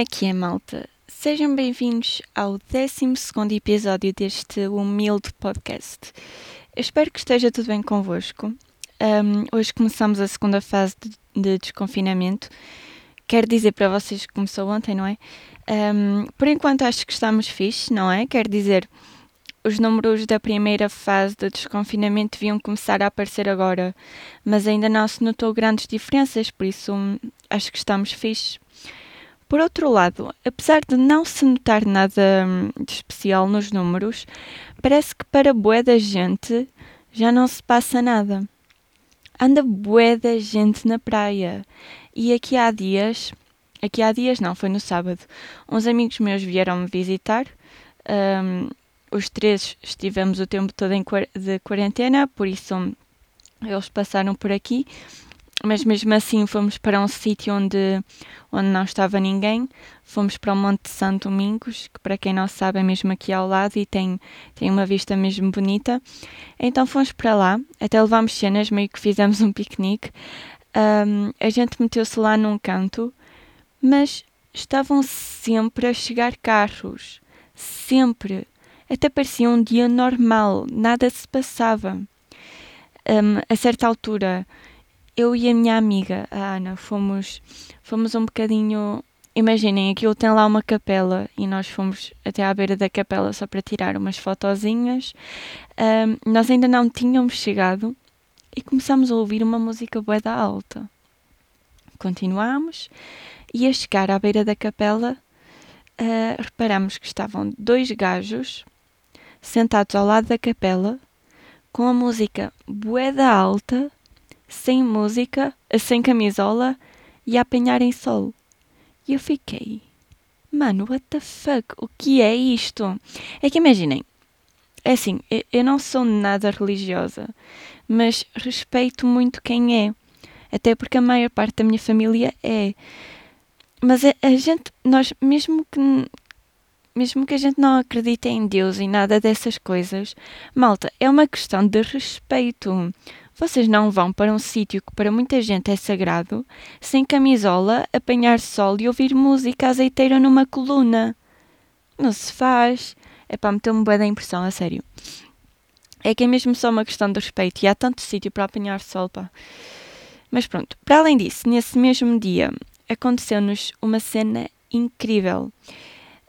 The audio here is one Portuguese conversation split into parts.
é que é, malta? Sejam bem-vindos ao 12 episódio deste humilde podcast. Eu espero que esteja tudo bem convosco. Um, hoje começamos a segunda fase de, de, desconfinamento. Quero dizer para vocês que começou ontem, não é? Um, por enquanto acho que estamos fixe, não é? Quero dizer, os números da primeira fase de desconfinamento deviam começar a aparecer agora, mas ainda não se notou grandes diferenças, por isso hum, acho que estamos fixe. Por outro lado, apesar de não se notar nada hum, de especial nos números, parece que para bué da gente já não se passa nada. Anda bué da gente na praia. E aqui há dias, aqui há dias não, foi no sábado, uns amigos meus vieram me visitar. Um, os três estivemos o tempo todo em, de quarentena, por isso eles passaram por aqui, mas mesmo assim fomos para um sítio onde, onde não estava ninguém. Fomos para o Monte de Santo Domingos, que para quem não sabe é mesmo aqui ao lado e tem, tem uma vista mesmo bonita. Então fomos para lá, até levámos cenas, meio que fizemos um piquenique. Um, a gente meteu-se lá num canto, mas estavam sempre a chegar carros. Sempre. Até parecia um dia normal, nada se passava. Um, a certa altura, eu e a minha amiga, a Ana, fomos, fomos um bocadinho. Imaginem, aquilo tem lá uma capela e nós fomos até à beira da capela só para tirar umas fotozinhas. Um, nós ainda não tínhamos chegado e começamos a ouvir uma música boeda alta. Continuámos e a chegar à beira da capela uh, reparamos que estavam dois gajos sentados ao lado da capela, com a música boeda alta, sem música, sem camisola e a apanharem sol. E eu fiquei, mano, what the fuck? O que é isto? É que imaginem, é assim, eu não sou nada religiosa, mas respeito muito quem é. Até porque a maior parte da minha família é. Mas a, a gente, nós, mesmo que mesmo que a gente não acredite em Deus e nada dessas coisas, malta, é uma questão de respeito. Vocês não vão para um sítio que para muita gente é sagrado, sem camisola, apanhar sol e ouvir música azeiteira numa coluna. Não se faz. É para meter-me boa da impressão, a sério. É que é mesmo só uma questão de respeito e há tanto sítio para apanhar sol, pá. Mas pronto, para além disso, nesse mesmo dia aconteceu-nos uma cena incrível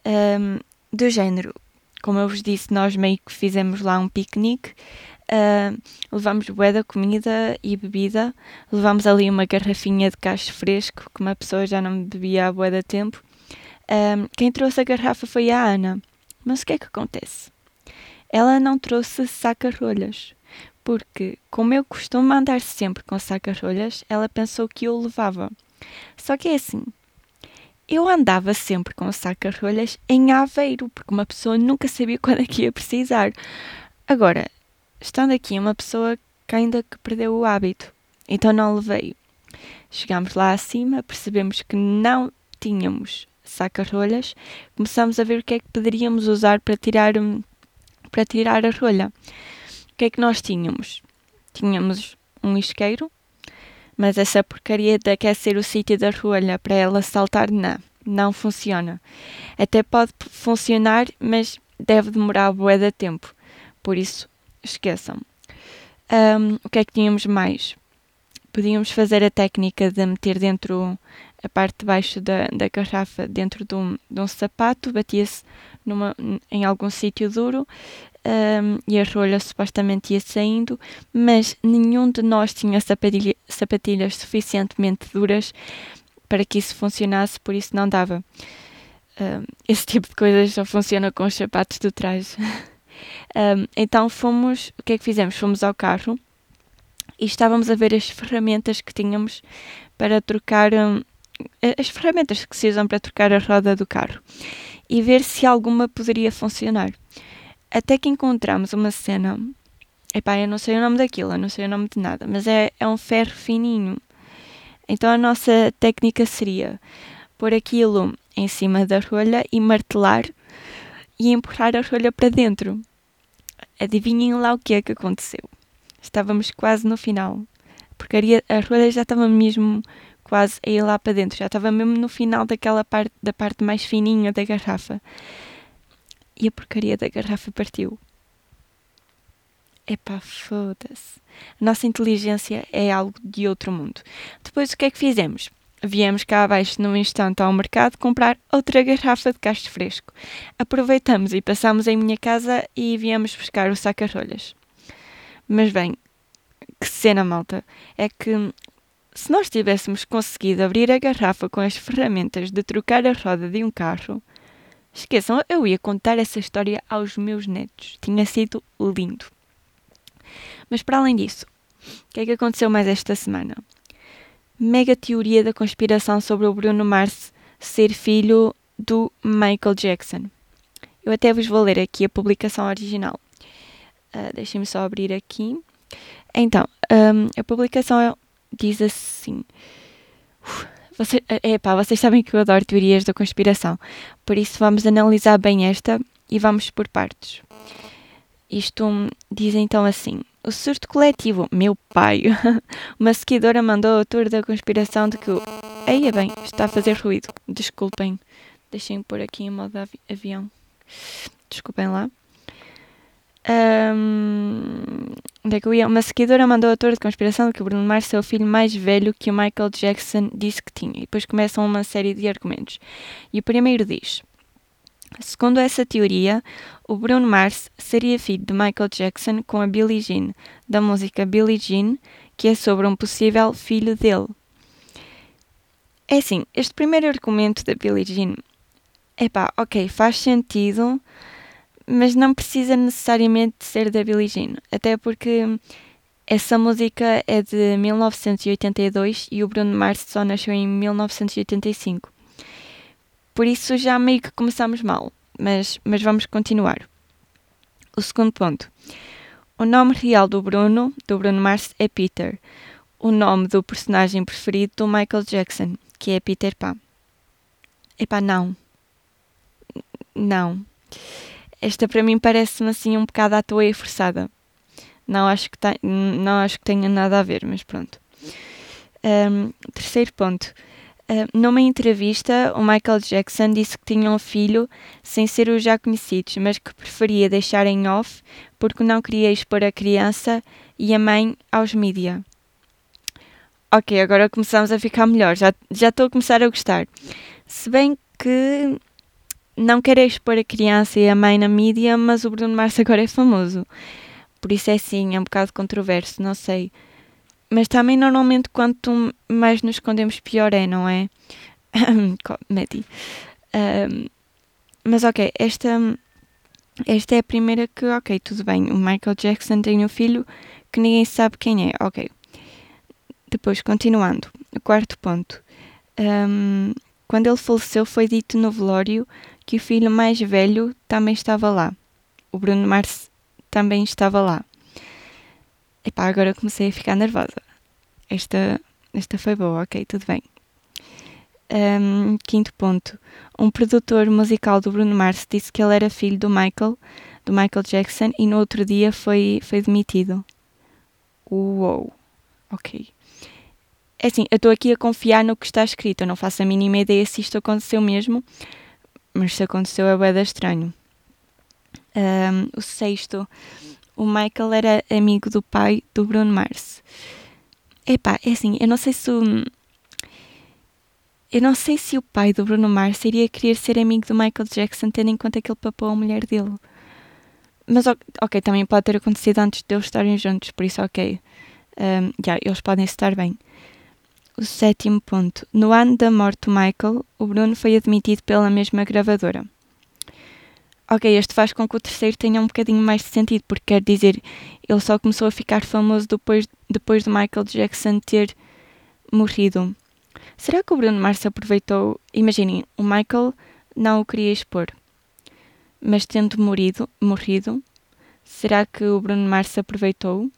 um, do género. Como eu vos disse, nós meio que fizemos lá um piquenique, uh, levamos bué da comida e bebida, levamos ali uma garrafinha de cacho fresco, que uma pessoa já não bebia há bué da tempo. Um, quem trouxe a garrafa foi a Ana. Mas o que é que acontece? Ela não trouxe saca-rolhas, porque, como eu costumo andar sempre com saca-rolhas, ela pensou que eu levava. Só que é assim, eu andava sempre com saca-rolhas em Aveiro, porque uma pessoa nunca sabia quando é que ia precisar. Agora, estando aqui uma pessoa que ainda que perdeu o hábito, então não levei. Chegámos lá acima, percebemos que não tínhamos saca-rolhas, começamos a ver o que é que poderíamos usar para tirar, para tirar a rolha. O que é que nós tínhamos? Tínhamos um isqueiro, mas essa porcaria de aquecer o sítio da rolha para ela saltar, não, não funciona. Até pode funcionar, mas deve demorar bué de tempo. Por isso, esqueçam. Um, o que é que tínhamos mais? Podíamos fazer a técnica de meter dentro a parte de baixo da, da garrafa dentro de um, de um sapato, batia-se em algum sítio duro um, e a rolha supostamente ia saindo, mas nenhum de nós tinha sapatilha, sapatilhas suficientemente duras para que isso funcionasse, por isso não dava. Um, esse tipo de coisas só funciona com os sapatos do trás. um, então fomos, o que é que fizemos? Fomos ao carro e estávamos a ver as ferramentas que tínhamos para trocar as ferramentas que se usam para trocar a roda do carro e ver se alguma poderia funcionar. Até que encontramos uma cena. Epá, eu não sei o nome daquilo, eu não sei o nome de nada, mas é, é um ferro fininho. Então a nossa técnica seria pôr aquilo em cima da rolha e martelar e empurrar a rolha para dentro. Adivinhem lá o que é que aconteceu. Estávamos quase no final. Porque a rolha já estava mesmo quase a ir lá para dentro. Já estava mesmo no final daquela parte, da parte mais fininha da garrafa. E a porcaria da garrafa partiu. Epá, foda-se. A nossa inteligência é algo de outro mundo. Depois o que é que fizemos? Viemos cá abaixo num instante ao mercado comprar outra garrafa de casto fresco. Aproveitamos e passamos em minha casa e viemos buscar o saca-rolhas. Mas bem, que cena malta, é que se nós tivéssemos conseguido abrir a garrafa com as ferramentas de trocar a roda de um carro, esqueçam, eu ia contar essa história aos meus netos. Tinha sido lindo. Mas para além disso, o que é que aconteceu mais esta semana? mega teoria da conspiração sobre o Bruno Mars ser filho do Michael Jackson. Eu até vos vou ler aqui a publicação original. Uh, Deixem-me só abrir aqui. Então, um, a publicação diz assim. Você, epá, vocês sabem que eu adoro teorias da conspiração, por isso vamos analisar bem esta e vamos por partes. Isto diz então assim: o surto coletivo, meu pai. Uma seguidora mandou ao autor da conspiração de que o. Eia bem, está a fazer ruído. Desculpem. Deixem pôr aqui em modo avi avião. Desculpem lá. Um, onde é que eu ia? Uma seguidora mandou ao autor de conspiração que o Bruno Mars é o filho mais velho que o Michael Jackson disse que tinha. E depois começam uma série de argumentos. E o primeiro diz: Segundo essa teoria, o Bruno Mars seria filho de Michael Jackson com a Billie Jean, da música Billie Jean, que é sobre um possível filho dele. É assim, este primeiro argumento da Billie Jean, epá, ok, faz sentido, mas não precisa necessariamente ser da Billie Jean, até porque essa música é de 1982 e o Bruno Mars só nasceu em 1985. Por isso já meio que começamos mal, mas, mas vamos continuar. O segundo ponto. O nome real do Bruno, do Bruno Mars, é Peter. O nome do personagem preferido do Michael Jackson, que é Peter Pan. Epá, não. Não. Esta para mim parece-me assim um bocado à toa e forçada. Não acho que, não acho que tenha nada a ver, mas pronto. Um, terceiro ponto. Numa entrevista, o Michael Jackson disse que tinha um filho sem ser os já conhecidos, mas que preferia deixar em off porque não queria expor a criança e a mãe aos mídia. Ok, agora começamos a ficar melhor, já, já estou a começar a gostar. Se bem que não quero expor a criança e a mãe na mídia, mas o Bruno Mars agora é famoso. Por isso é sim, é um bocado controverso, não sei. Mas também normalmente quanto mais nos escondemos pior é, não é? Meti. Um, mas ok, esta, esta é a primeira que, ok, tudo bem. O Michael Jackson tem um filho que ninguém sabe quem é, ok. Depois, continuando, o quarto ponto. Um, quando ele faleceu, foi dito no velório que o filho mais velho também estava lá. O Bruno Mars também estava lá. Epá, agora comecei a ficar nervosa. Esta, esta foi boa, ok, tudo bem. Um, quinto ponto. Um produtor musical do Bruno Mars disse que ele era filho do Michael, do Michael Jackson, e no outro dia foi, foi demitido. Uou, ok. É assim, eu estou aqui a confiar no que está escrito, eu não faço a mínima ideia se isto aconteceu mesmo, mas se aconteceu é bem estranho. Um, o sexto, o Michael era amigo do pai do Bruno Mars. Epá, é assim, eu não sei se o, eu não sei se o pai do Bruno Mars iria querer ser amigo do Michael Jackson, tendo em conta que ele papou a mulher dele. Mas, ok, também pode ter acontecido antes de eles estarem juntos, por isso, ok. Um, yeah, eles podem estar bem. O sétimo ponto. No ano da morte do Michael, o Bruno foi admitido pela mesma gravadora ok, este faz com que o terceiro tenha um bocadinho mais de sentido, porque quer dizer, ele só começou a ficar famoso depois, depois de Michael Jackson ter morrido. Será que o Bruno Mars aproveitou? Imaginem, o Michael não o queria expor, mas tendo morrido, morrido será que o Bruno Mars aproveitou?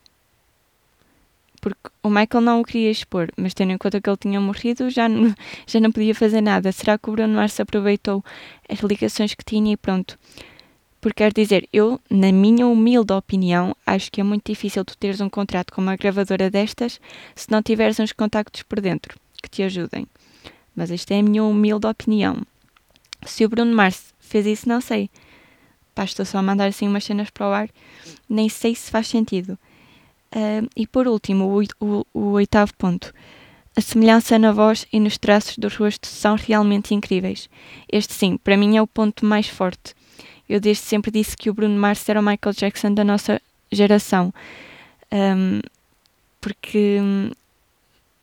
Porque o Michael não o queria expor, mas tendo em conta que ele tinha morrido, já não, já não podia fazer nada. Será que o Bruno Mars aproveitou as ligações que tinha e pronto? Porque quer dizer, eu, na minha humilde opinião, acho que é muito difícil tu teres um contrato com uma gravadora destas se não tiveres uns contactos por dentro. que te ajudem. Mas esta é a minha humilde opinião. Se o Bruno Mars fez isso, não sei. Pá, estou só a mandar assim umas cenas para o ar. Nem sei se faz sentido. Uh, e por último, o, o, o oitavo ponto. A semelhança na voz e nos traços do rosto são realmente incríveis. Este, sim, para mim é o ponto mais forte. Eu desde sempre disse que o Bruno Mars era o Michael Jackson da nossa geração. Um, porque hum,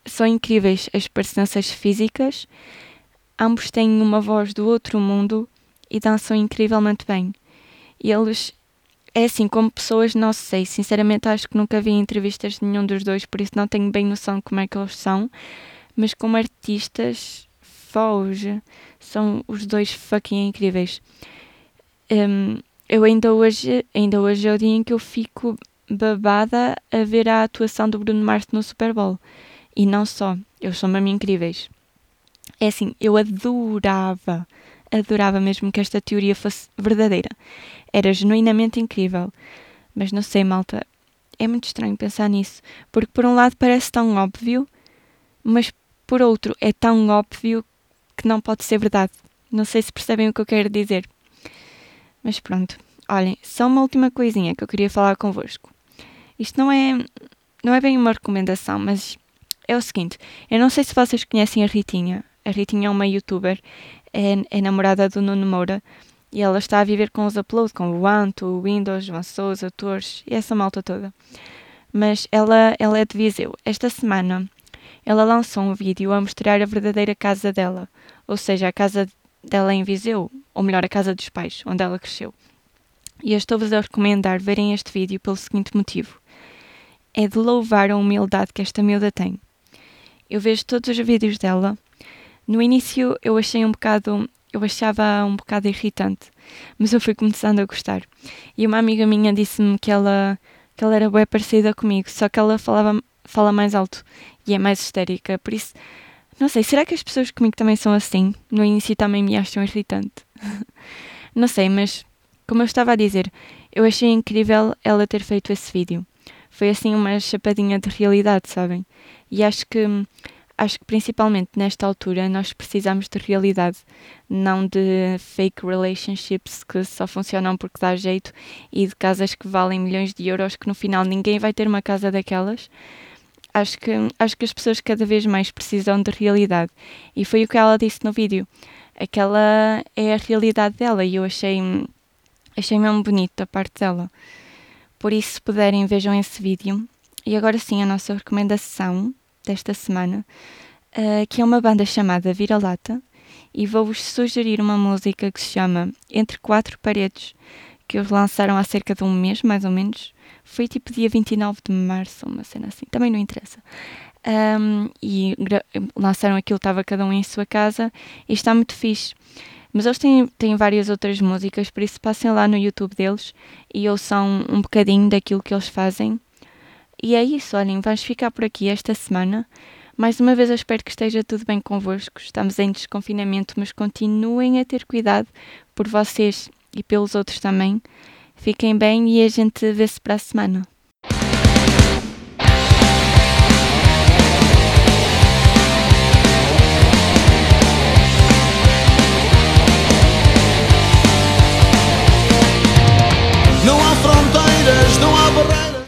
são incríveis as parecenças físicas. Ambos têm uma voz do outro mundo e dançam incrivelmente bem. Eles é assim, como pessoas, não sei. Sinceramente, acho que nunca vi entrevistas de nenhum dos dois, por isso não tenho bem noção de como é que eles são. Mas como artistas, foge, são os dois fucking incríveis. Um, eu ainda hoje, ainda hoje é o dia em que eu fico babada a ver a atuação do Bruno Mars no Super Bowl. E não só, eles são mesmo incríveis. É assim, eu adorava adorava mesmo que esta teoria fosse verdadeira. Era genuinamente incrível. Mas não sei, malta, é muito estranho pensar nisso, porque por um lado parece tão óbvio, mas por outro é tão óbvio que não pode ser verdade. Não sei se percebem o que eu quero dizer. Mas pronto, olhem, só uma última coisinha que eu queria falar convosco. Isto não é, não é bem uma recomendação, mas é o seguinte: eu não sei se vocês conhecem a Ritinha. A Ritinha é uma youtuber é, é namorada do Nuno Moura e ela está a viver com os uploads, com o Anto, o Windows, João Sousa, Torres e essa malta toda. Mas ela, ela é de Viseu. Esta semana ela lançou um vídeo a mostrar a verdadeira casa dela, ou seja, a casa dela em Viseu, ou melhor, a casa dos pais, onde ela cresceu. E eu estou-vos a recomendar verem este vídeo pelo seguinte motivo: é de louvar a humildade que esta miúda tem. Eu vejo todos os vídeos dela no início eu achei um bocado, eu achava um bocado irritante, mas eu fui começando a gostar. E uma amiga minha disse-me que ela, que ela era bem parecida comigo, só que ela falava, fala mais alto e é mais histérica, por isso, não sei, será que as pessoas comigo também são assim? No início também me acham irritante. não sei, mas como eu estava a dizer, eu achei incrível ela ter feito esse vídeo. Foi assim uma chapadinha de realidade, sabem? E acho que acho que principalmente nesta altura nós precisamos de realidade, não de fake relationships que só funcionam porque dá jeito e de casas que valem milhões de euros que no final ninguém vai ter uma casa daquelas. Acho que, acho que as pessoas cada vez mais precisam de realidade. E foi o que ela disse no vídeo. Aquela é a realidade dela e eu achei, achei mesmo bonito a parte dela. Por isso, se puderem, vejam esse vídeo. E agora sim, a nossa recomendação desta semana, uh, que é uma banda chamada Vira-Lata, e vou-vos sugerir uma música que se chama Entre Quatro Paredes, que eles lançaram há cerca de um mês, mais ou menos. Foi tipo dia 29 de março, uma cena assim, também não interessa. Um, e lançaram aquilo, estava cada um em sua casa, e está muito fixe. Mas eles têm, têm várias outras músicas, por isso passem lá no YouTube deles e ouçam um bocadinho daquilo que eles fazem e é isso, olhem, vamos ficar por aqui esta semana. Mais uma vez eu espero que esteja tudo bem convosco. Estamos em desconfinamento, mas continuem a ter cuidado por vocês e pelos outros também. Fiquem bem e a gente vê-se para a semana.